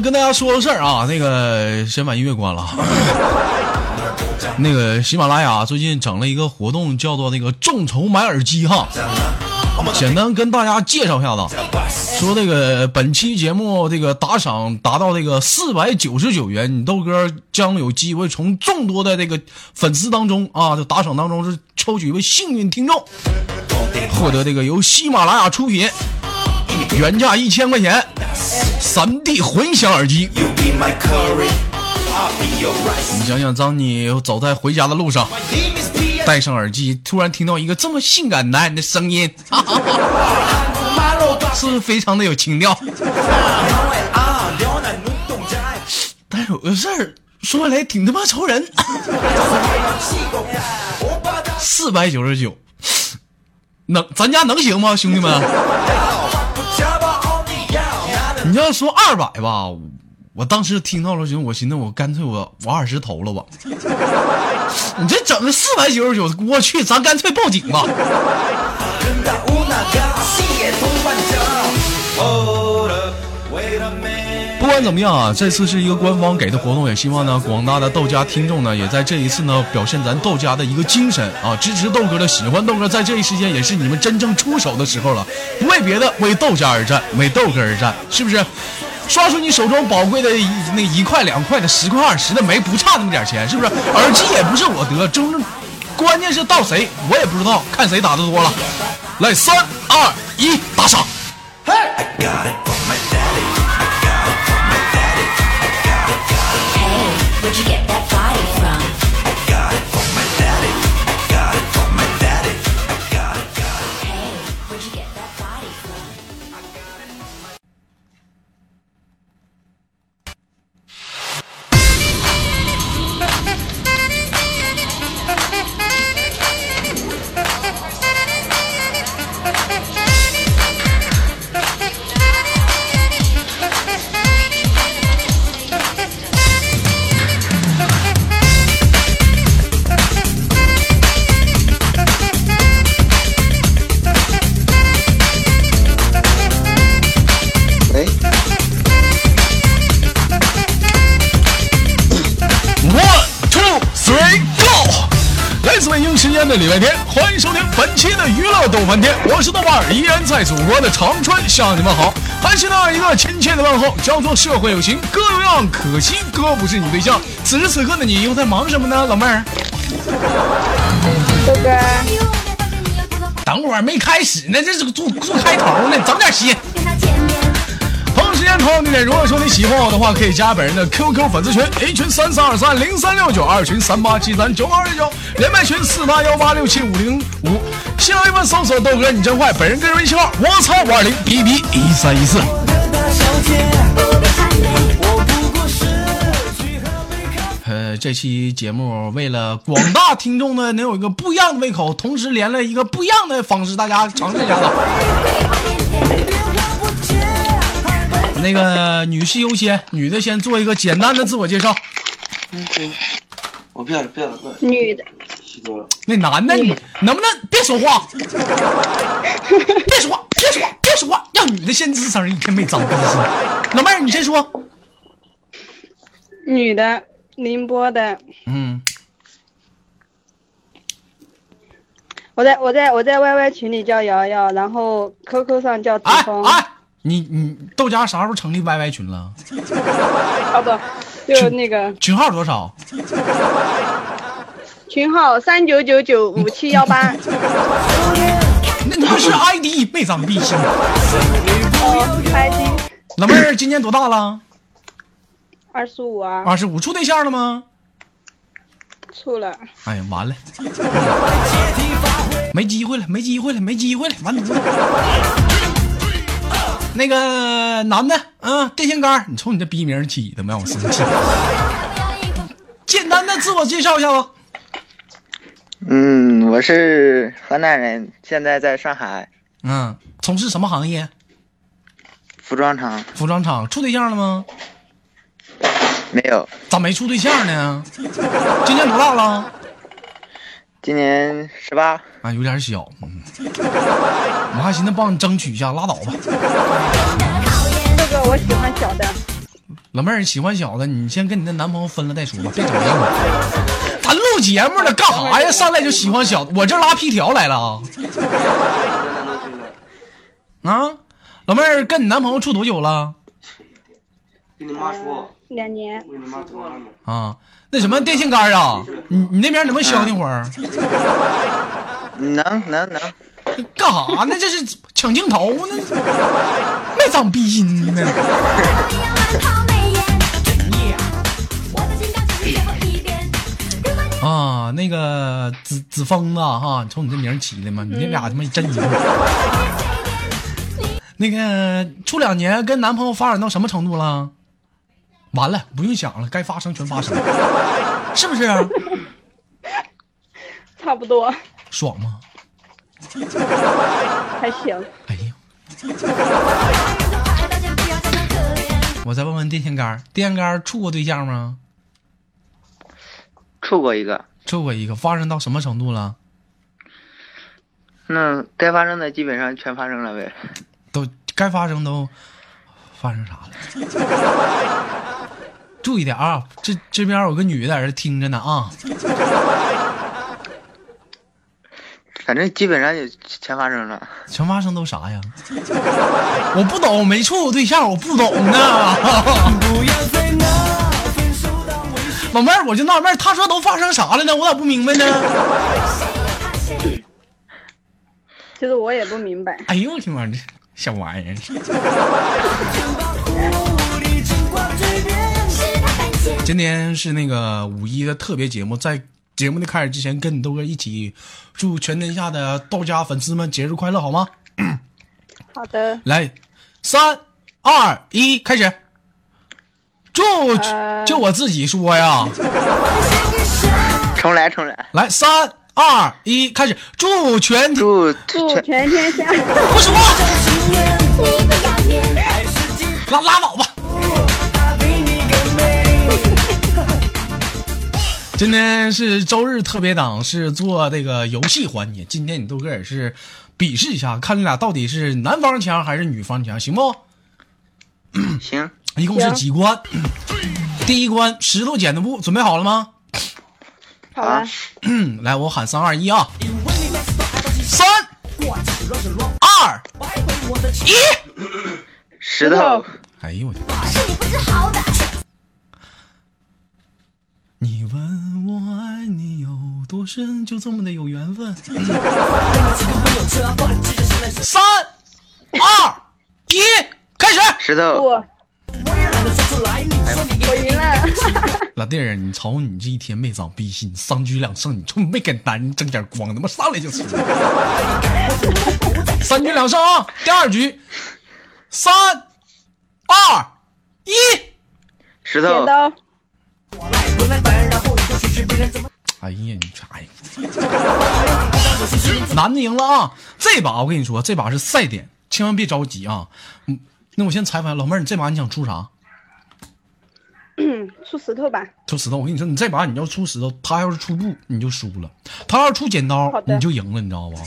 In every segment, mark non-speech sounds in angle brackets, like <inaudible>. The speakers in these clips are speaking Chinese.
跟大家说个事儿啊，那个先把音乐关了。<laughs> 那个喜马拉雅最近整了一个活动，叫做那个众筹买耳机哈。简单跟大家介绍一下子，说这个本期节目这个打赏达到这个四百九十九元，你豆哥将有机会从众多的这个粉丝当中啊，这打赏当中是抽取一位幸运听众，获得这个由喜马拉雅出品，原价一千块钱，三 D 混响耳机。你想想，当你走在回家的路上。戴上耳机，突然听到一个这么性感男人的声音，是 <laughs> 不是非常的有情调？但是有个事儿说来挺他妈愁人，四百九十九，能咱家能行吗，兄弟们？<laughs> 你要说二百吧，我当时听到了，行，我寻思我干脆我我二十投了吧。<laughs> 你这整的四百九十九，我去，咱干脆报警吧。<laughs> 不管怎么样啊，这次是一个官方给的活动，也希望呢广大的豆家听众呢，也在这一次呢表现咱豆家的一个精神啊，支持豆哥的，喜欢豆哥，在这一时间也是你们真正出手的时候了，不为别的，为豆家而战，为豆哥而战，是不是？刷出你手中宝贵的那一块两块的十块二十的没不差那么点钱，是不是？耳机也不是我得，真正关键是到谁我也不知道，看谁打的多了。来，三二一，打赏！嘿 body. 礼拜天，欢迎收听本期的娱乐逗翻天，我是豆瓣儿，依然在祖国的长春向你们好，还是那一个亲切的问候，叫做社会有情哥有样，可惜哥不是你对象。此时此刻的你又在忙什么呢，老妹儿？豆哥，等会儿没开始呢，这是做做开头呢，整点心。好，你如果说你喜欢我的话，可以加本人的 QQ 粉丝群，A 群三三二三零三六九，二群三八七三九二九，连麦群四八幺八六七五零五。新浪微博搜索豆哥你真坏，本人个人微信号我操五二零 B B 一三一四。呃，这期节目为了广大听众呢，能有一个不一样的胃口，同时连了一个不一样的方式，大家尝试一下子。那个女士优先，女的先做一个简单的自我介绍。嗯，我不要了，不要了，不要了。女的。那男的，你能不能别说话？别说话，别说话，别说话，让女的先吱声，一天没长鼻子。老妹儿，你先说。女的，宁波的。嗯。我在我在我在 YY 群里叫瑶瑶，然后 QQ 上叫子枫。你你豆家啥时候成立 YY 群了？啊不，就那个群号多少？<laughs> 群号三九九九五七幺八。<laughs> 那那是 ID，没长鼻心。ID。老妹儿今年多大了？二十五啊。二十五，处对象了吗？处了。哎呀，完了，<laughs> 没机会了，没机会了，没机会了，完犊子。那个男的，嗯，电线杆，你瞅你这逼名起的，没让我生气。简单的自我介绍一下吧。嗯，我是河南人，现在在上海。嗯，从事什么行业？服装厂。服装厂，处对象了吗？没有。咋没处对象呢？今年多大了？今年十八。啊，有点小。嗯，我还还寻思帮你争取一下，拉倒吧。这个我喜欢小的。老妹儿喜欢小的，你先跟你的男朋友分了再说吧，别整这个。咱录节目呢，干啥呀？上来就喜欢小的，我这拉皮条来了啊！啊，老妹儿跟你男朋友处多久了？跟你妈说，两年。啊，那什么电线杆啊？你你那边能不能消停会儿？能能能，干啥呢？这是抢镜头呢？没长逼心呢。啊，那个子子疯子哈，瞅你这名起的嘛，你那俩他妈真一对。那个处两年，跟男朋友发展到什么程度了？完了，不用想了，该发生全发生了，<laughs> 是不是？差不多，爽吗？还行。哎呀，我再问问电线杆儿，电线杆儿处过对象吗？处过一个，处过一个，发生到什么程度了？那该发生的基本上全发生了呗。都该发生都发生啥了？注意点啊！这这边有个女的在这听着呢啊！反正基本上就全发生了。全发生都啥呀？我不懂，没处过对象，我不懂呢。<laughs> 老妹儿，我就纳闷儿，他说都发生啥了呢？我咋不明白呢？其实我也不明白。哎呦我的妈，这小玩意儿！今天是那个五一的特别节目，在节目的开始之前，跟你豆哥一起祝全天下的道家粉丝们节日快乐，好吗？<coughs> 好的，来，三二一，开始。祝呃就我自己说呀，重来重来，来，三二一，开始。祝全体祝祝全全天下不说话，拉拉倒吧。今天是周日特别档，是做这个游戏环节。今天你豆哥也是比试一下，看你俩到底是男方强还是女方强，行不？行，<clears throat> 一共是几关？第一关石头剪子布，准备好了吗？好了，嗯，<clears throat> 来，我喊三二一啊！三二一！石头，哎呦我的妈！你问我爱你有多深，就这么的有缘分。三二一，开始！石头，我我赢了。<laughs> 老弟儿，你瞅你这一天没长逼心，三局两胜，你就没给男人争点光，他妈上来就输。<laughs> 三局两胜啊！第二局，三二一，石头，剪刀，<laughs> 哎呀，你啥呀？<laughs> 男的赢了啊！这把我跟你说，这把是赛点，千万别着急啊。嗯，那我先采访老妹儿，你这把你想出啥？出石头吧。出石头，我跟你说，你这把你要出石头，他要是出布，你就输了；他要是出剪刀你就赢了，你知道吧？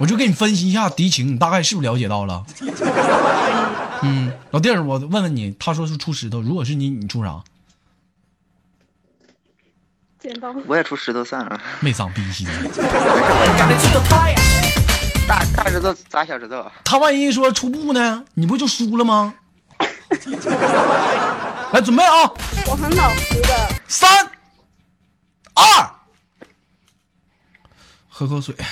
我就给你分析一下敌情，你大概是不是了解到了？嗯，老弟儿，我问问你，他说是出石头，如果是你，你出啥？剪刀，我也出石头算了。没长逼心。大大石头砸小石头，他万一说出布呢，你不就输了吗？<laughs> 来，准备啊！我很老实的。三二，喝口水。<laughs>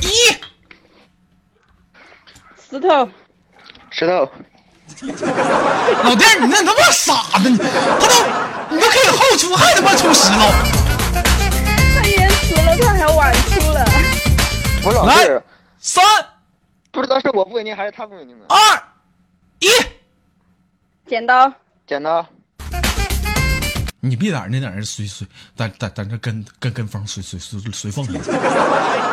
一，石头，石头，老弟儿，你那他妈傻子，你他都你都可以后出，还他妈出石头。他延迟了，他还晚出了。我老来是三不知道是我不稳定还是他不稳定呢。二一，剪刀，剪刀，你别在那在那随随在在在那跟跟跟风随随随随风 <laughs>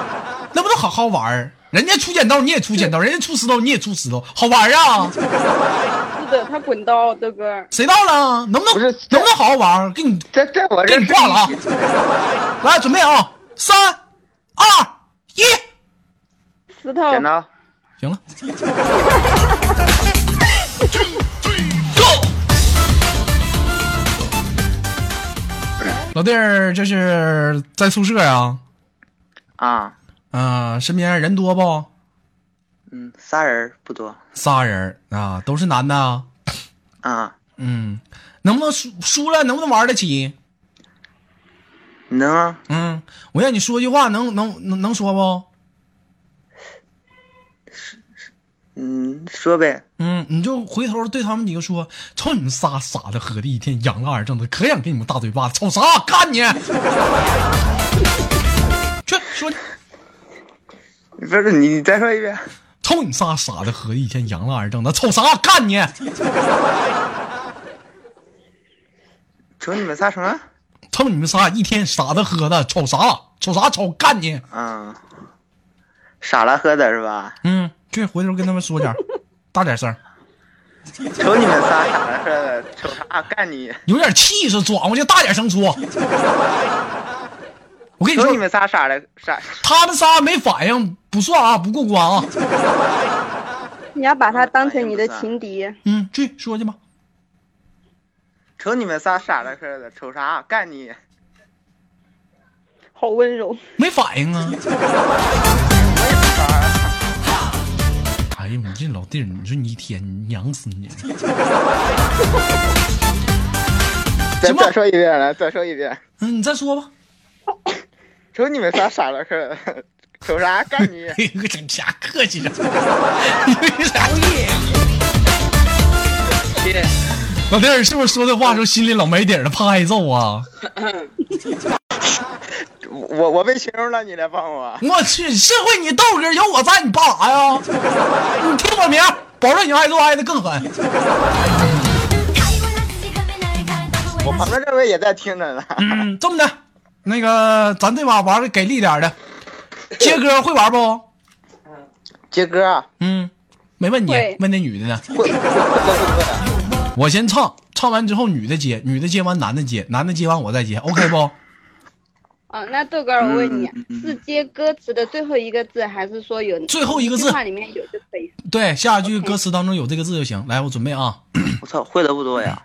好好玩儿？人家出剪刀你也出剪刀，人家出石头你也出石头，好玩儿啊？是的，他滚刀，豆哥。谁到了？能不能不是能不能好好玩？给你在在我这给你挂了啊！来，准备啊！三、二、一，石头，剪刀，行了。Go！<laughs> 老弟儿，这是在宿舍呀？啊，啊、身边人多不？嗯，仨人不多仨人啊，都是男的啊。啊，嗯，能不能输输了？能不能玩得起？能啊？嗯，我让你说句话，能能能能说不？嗯，说呗。嗯，你就回头对他们几个说：“瞅你们仨傻的喝的，一天养了二正的，可想给你们大嘴巴子，瞅啥？干你！去 <laughs> 说去，不是你，你再说一遍。瞅你们仨傻的喝的，一天养了二正的，瞅啥？干你！<laughs> 瞅你们仨什么？瞅你们仨一天傻的喝的，瞅啥？瞅啥？瞅干你！嗯，傻了喝的是吧？嗯，去回头跟他们说点儿，大点声，瞅你们仨傻了喝的，瞅啥？干你！有点气势，转过去大点声说。我跟你说你，们仨傻了傻，他们仨没反应，不算啊，不过关啊。<laughs> 你要把他当成你的情敌。嗯，去说去吧。瞅你们仨傻了似的，瞅啥？干你！好温柔，没反应啊！<laughs> 傻哎呀，你这老弟儿，你说你一天你娘死你！再再说一遍来，再说一遍。嗯，你再说吧。<laughs> 瞅你们仨傻了喝的，瞅啥？<laughs> 干你！<laughs> 哎呀，<laughs> 整啥客气着。为啥老弟儿是不是说这话时候心里老没底儿了，怕挨揍啊？我我被形容了，你来帮我。我去，社会你豆哥有我在，你怕啥呀？你听我名，保证你挨揍挨的更狠。我旁边这位也在听着呢。嗯，这么的，那个咱这把玩的给力点的，接歌会玩不？接歌啊，嗯，没问你，问那女的呢。<laughs> 我先唱，唱完之后女的接，女的接完男的接，男的接完我再接，OK 不？哦，那豆哥，我问你嗯嗯，是接歌词的最后一个字，还是说有最后一个字话里面有就可以？对，下一句歌词当中有这个字就行。来，我准备啊。我操，会的不多呀。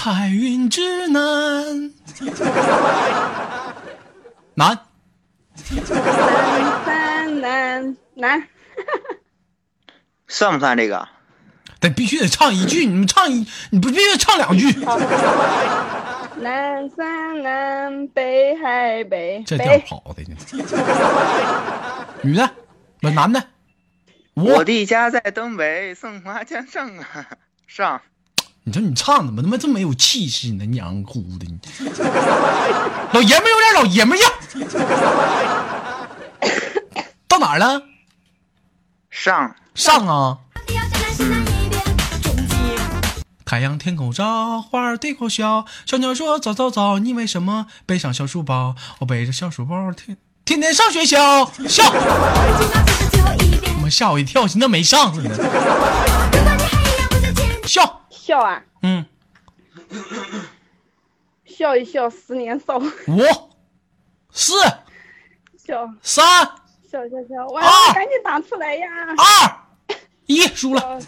彩云之南，南三三南南，算不算这个？得必须得唱一句，你们唱一，你不必须唱两句。南山南北海北这调北，跑的呢。女的，不男的，我我，的家在东北，松花江上啊上。你说你唱怎么他妈这么没有气势呢？娘哭的你，<laughs> 老爷们有点老爷们样。<coughs> 到哪儿了？上上啊！太阳天空照，花儿对口笑，小鸟说早早早，你为什么背上小书包？我背着小书包，天天天上学校，笑，<laughs> 他妈吓我一跳，寻思没上似的，<laughs> 笑，笑啊嗯，<coughs> 笑一笑，十年少，五、四、笑三、笑笑笑，哇啊，赶紧打出来呀！二、一，输了。<laughs>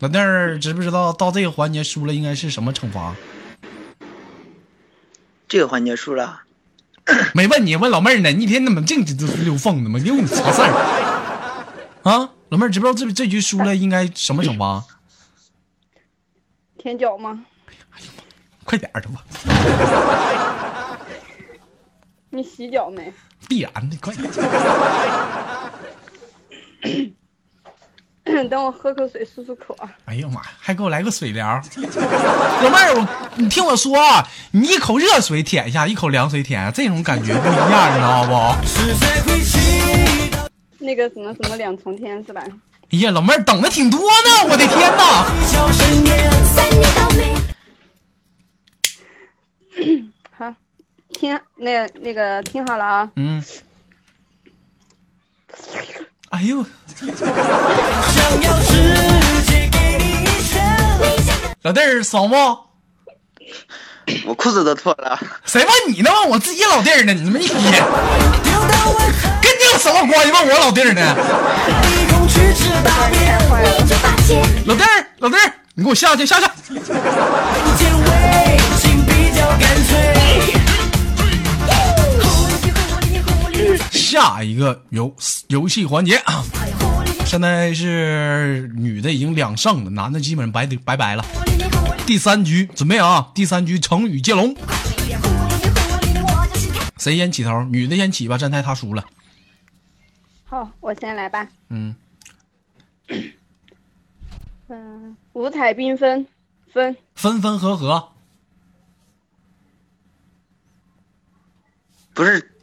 老弟儿，知不知道到这个环节输了应该是什么惩罚？这个环节输了，没问你，问老妹儿呢。你一天怎么净这溜缝的吗？有你啥事儿？啊，老妹儿，知不知道这这局输了应该什么惩罚？舔脚吗？哎呀妈快点儿的吧，<laughs> 你洗脚没？必然的，快点。<coughs> 等我喝口水漱漱口啊！哎呀妈呀，还给我来个水疗。老妹儿，我你听我说啊，你一口热水舔一下，一口凉水舔，这种感觉不一样，你知道不？那个什么什么两重天是吧？哎呀，老妹儿等的挺多呢，我的天哪！好，听那那个听好了啊！嗯，哎呦，老弟儿爽不？我裤子都脱了。谁问你呢？问我自己老弟儿呢？你们一天什么关系？问我老弟儿呢？老弟儿，老弟儿，你给我下去，下去。下一个游游戏环节啊，现在是女的已经两胜了，男的基本上白拜拜了。第三局准备啊，第三局成语接龙，谁先起头？女的先起吧，站台她输了。好，我先来吧。嗯，嗯，五彩缤纷，分分分合合，不是，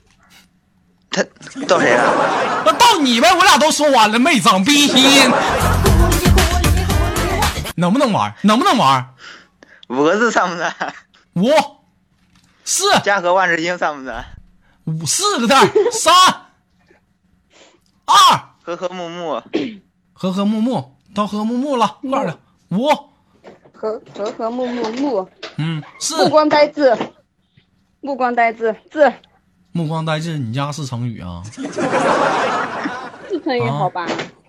他到谁了？那到你呗，我俩都说完了，没长逼心。能不能玩？能不能玩？五个字算不算？五、四、家和万事兴算不算？五四个字，三、二，和和睦睦，<coughs> 和和睦睦，到和和睦睦了，快点，五，和和和睦睦睦，嗯，四。目，光呆滞，目光呆滞，滞目光呆滞，你家是成语啊？是成语好吧？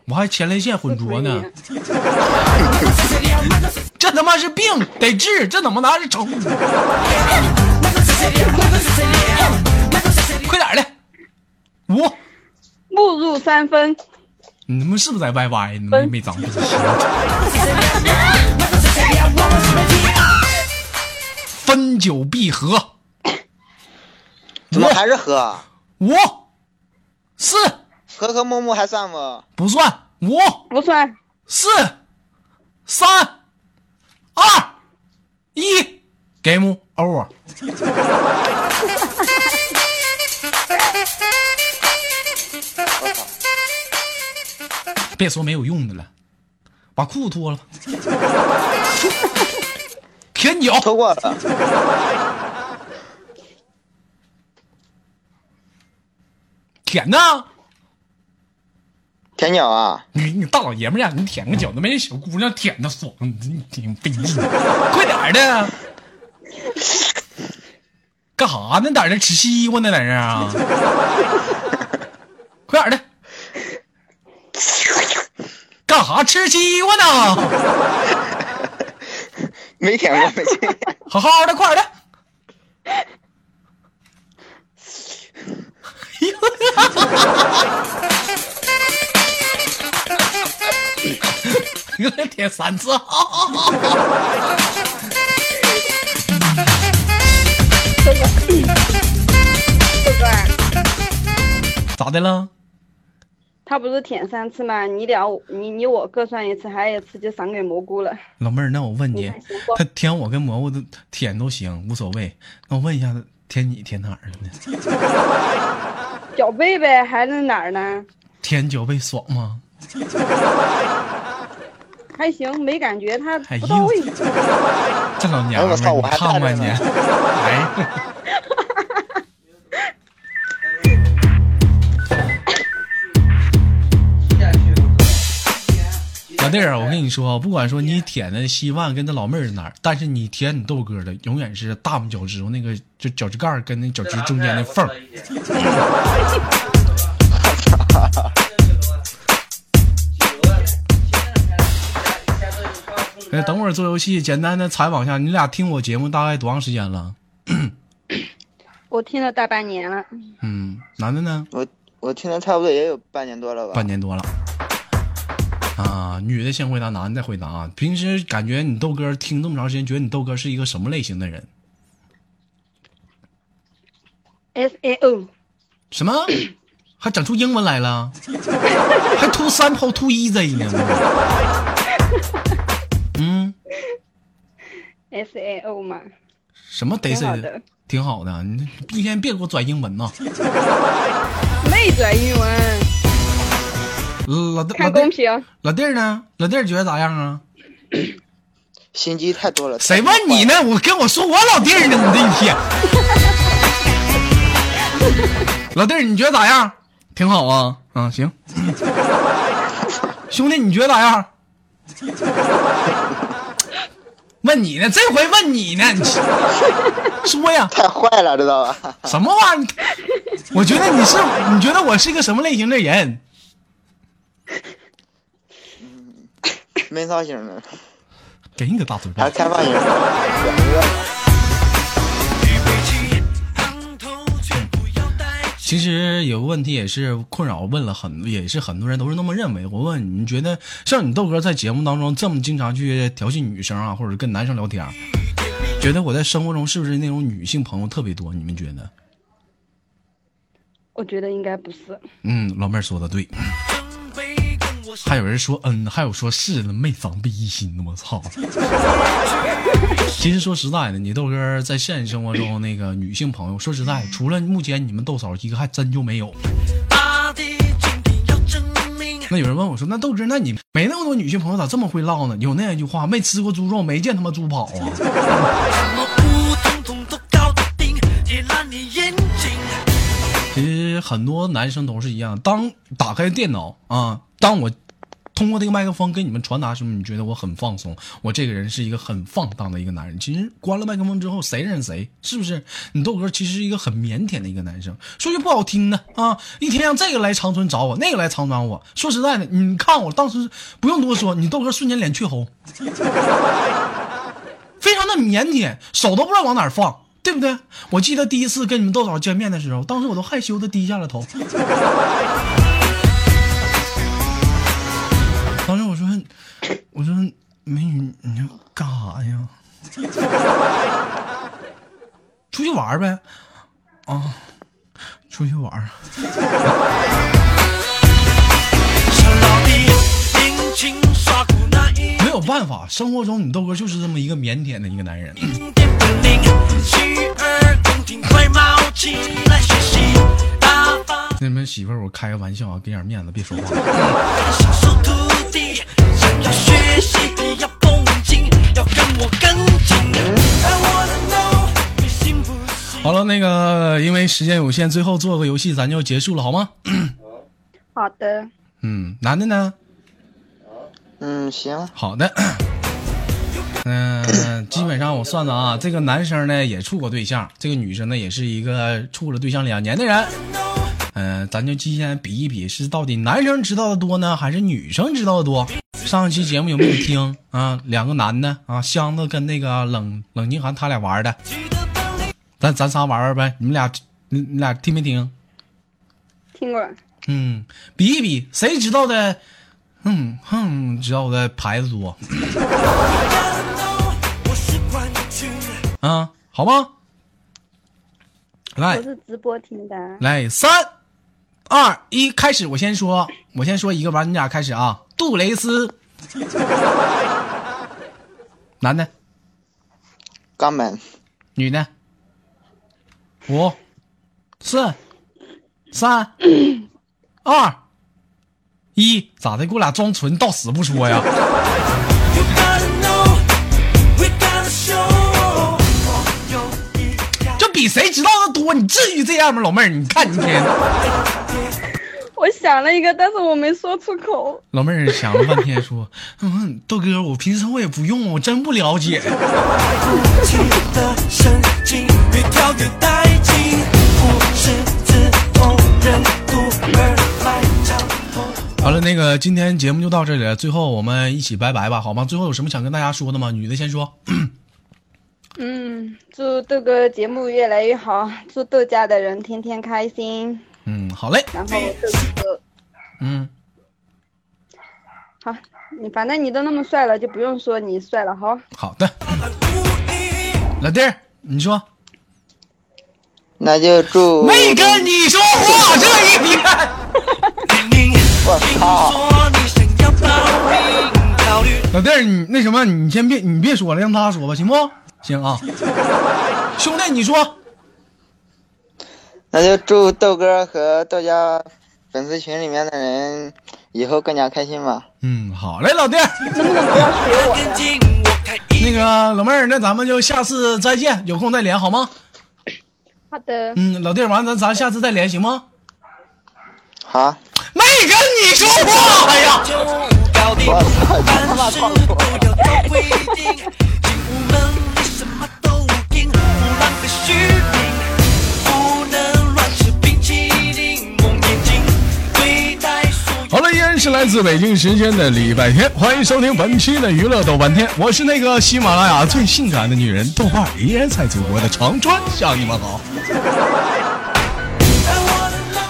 我还前列腺浑浊呢，这他妈是病，得治，这怎么拿是成语？<laughs> 快点儿的，五，目入三分，你们是不是在 YY？你们没长。分久必合，怎么还是合？五、四和和睦睦还算不？不算，五、不算，四、三、二、一，game over。<laughs> 别说没有用的了，把裤子脱了，舔脚，脱过了。<laughs> 舔呢？舔脚啊！<laughs> 你你大老爷们儿呀，你舔个脚都没人小姑娘舔的爽，你挺费劲，快点儿的！干啥呢？在这吃西瓜呢？在这儿啊？快点的！干啥吃西瓜呢？没舔过，没。<laughs> 好好的，快点儿的！<laughs> 又舔三次，这个儿咋的了？他不是舔三次吗？你俩你你我各算一次，还有一次就赏给蘑菇了。老妹儿，那我问你他舔我跟蘑菇都舔都行，无所谓。那我问一下，舔你舔哪儿了呢？<laughs> 脚背呗，还是哪儿呢？舔脚背爽吗？还行，没感觉，他哎呦不到位。这老娘们儿，你哎我操我还看看你，哎。弟儿，我跟你说，不管说你舔的稀饭跟那老妹儿哪儿，但是你舔你豆哥的，永远是大拇脚趾头那个就脚趾盖跟那脚趾中间的缝儿。<laughs> 哎，等会儿做游戏，简单的采访一下，你俩听我节目大概多长时间了？<coughs> 我听了大半年了，嗯，男的呢？我我听了差不多也有半年多了吧。半年多了。啊，女的先回答，男的再回答啊。平时感觉你豆哥听这么长时间，觉得你豆哥是一个什么类型的人？S A O 什么？还整出英文来了？还 too simple too easy 呢？嗯，S A O 嘛，什么得挺好 say 的，挺好的。你一天别给我转英文呐。没转英文，老弟，老看公弟，老弟儿呢？老弟儿觉得咋样啊？心机太多了。谁问你呢？我跟我说我老弟儿呢，你这一天。<laughs> 老弟儿，你觉得咋样？挺好啊。嗯，行。<laughs> 兄弟，你觉得咋样？问你呢，这回问你呢，你 <laughs> 说呀，太坏了，知道吧？什么玩意儿？我觉得你是，你觉得我是一个什么类型的人？闷骚型的，给你个大嘴巴还！开放型的？其实有个问题也是困扰问了很，也是很多人都是那么认为。我问你，你觉得像你豆哥在节目当中这么经常去调戏女生啊，或者跟男生聊天，觉得我在生活中是不是那种女性朋友特别多？你们觉得？我觉得应该不是。嗯，老妹儿说的对。还有人说嗯，还有说是的，没防备一心呢，我操！其实说实在的，你豆哥在现实生活中那个女性朋友，说实在，除了目前你们豆嫂一个，还真就没有。那有人问我说：“那豆哥，那你没那么多女性朋友，咋这么会唠呢？”有那样一句话：“没吃过猪肉，没见他妈猪跑啊。”其实很多男生都是一样，当打开电脑啊，当我通过这个麦克风跟你们传达什么，你觉得我很放松，我这个人是一个很放荡的一个男人。其实关了麦克风之后，谁认谁，是不是？你豆哥其实是一个很腼腆的一个男生，说句不好听的啊，一天让这个来长春找我，那个来长春找我。说实在的，你看我当时不用多说，你豆哥瞬间脸却红，非常的腼腆，手都不知道往哪放。对不对？我记得第一次跟你们豆嫂见面的时候，当时我都害羞的低下了头。我说美女，你要干啥呀？<laughs> 出去玩呗。啊，出去玩。<laughs> 没有办法，生活中你豆哥就是这么一个腼腆的一个男人。那你们媳妇儿，我开个玩笑啊，给点面子，别说话。<laughs> 好了，那个因为时间有限，最后做个游戏，咱就结束了，好吗？<coughs> 好的，嗯，男的呢？嗯，行，好的。嗯、<coughs> 基本上我算算啊，这个男生呢也处过对象，这个女生呢也是一个处了对象两年的人。嗯、咱就今天比一比，是到底男生知道的多呢，还是女生知道的多？上一期节目有没有听啊？两个男的啊，箱子跟那个冷冷静涵他俩玩的，咱咱仨玩玩呗，你们俩你你俩听没听？听过。嗯，比一比，谁知道的？嗯哼，知道的牌子多啊，好吗？来我是直播听的。来，三二一，开始！我先说，我先说一个，完你俩开始啊。杜蕾斯，<laughs> 男的，肛门，女的，五、四、三、<coughs> 二、一，咋的？给我俩装纯，到死不说呀？这比谁知道的多？你至于这样吗，老妹儿？你看你一天，我想了一个，但是我没说出口。老妹儿想了半天说：“嗯，豆哥，我平时我也不用，我真不了解。<laughs> ”好了，那个今天节目就到这里了，最后我们一起拜拜吧，好吗？最后有什么想跟大家说的吗？女的先说。嗯，祝豆哥节目越来越好，祝豆家的人天天开心。嗯，好嘞。然后嗯，好，你反正你都那么帅了，就不用说你帅了哈。好的。老弟儿，你说。那就祝没跟你说话这一天。<laughs> 我操！老弟儿，你那什么，你先别，你别说了，让他说吧，行不？行啊。兄弟，你说。那就祝豆哥和豆家粉丝群里面的人以后更加开心吧。嗯，好嘞，老弟。能不能不要学我？那个老妹儿，那咱们就下次再见，有空再连好吗？好的，嗯，老弟，完了咱咱下次再连行吗？好，没跟你说话哎呀。我操，你他妈是来自北京时间的礼拜天，欢迎收听本期的娱乐豆瓣天，我是那个喜马拉雅最性感的女人豆瓣，依然在祖国的长春向你们好。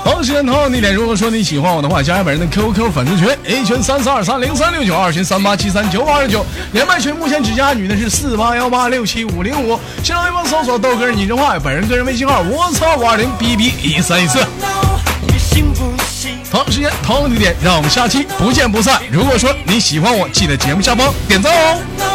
同时间同样地点，如果说你喜欢我的话，加入本人的 QQ 粉丝群，A 群三四二三零三六九，二群三八七三九五二九，连麦群目前只加女的是四八幺八六七五零五，新浪微博搜索豆哥你真坏，本人个人微信号我操五二零 B B 一三一四。同时间同样地点，让我们下期不见不散。如果说你喜欢我，记得节目下方点赞哦。